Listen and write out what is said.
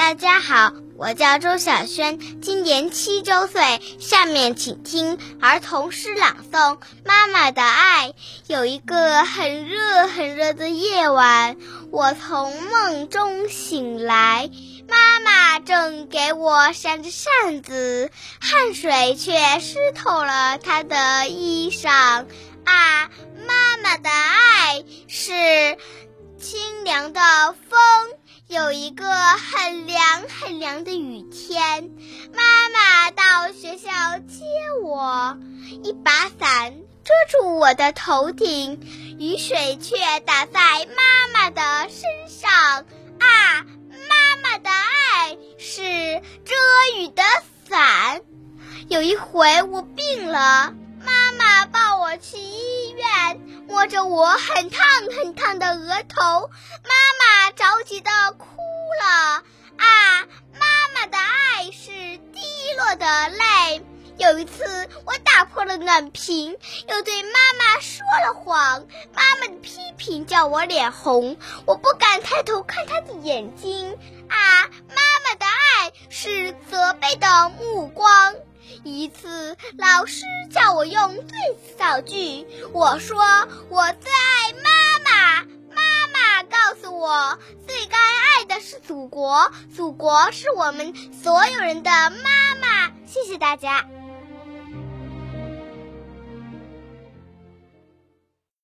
大家好，我叫周小轩，今年七周岁。下面请听儿童诗朗诵《妈妈的爱》。有一个很热很热的夜晚，我从梦中醒来，妈妈正给我扇着扇子，汗水却湿透了她的衣裳。啊，妈妈的爱是清凉的风。有一个很凉很凉的雨天，妈妈到学校接我，一把伞遮住我的头顶，雨水却打在妈妈的身上。啊，妈妈的爱是遮雨的伞。有一回我病了，妈妈抱我，摸着我很烫很烫的额头。妈妈着急的哭了啊！妈妈的爱是滴落的泪。有一次，我打破了暖瓶，又对妈妈说了谎。妈妈的批评叫我脸红，我不敢抬头看她的眼睛啊！妈妈的爱是责备的目光。一次，老师叫我用最词造句，我说我最爱妈妈妈妈。告诉我，最该爱的是祖国，祖国是我们所有人的妈妈。谢谢大家。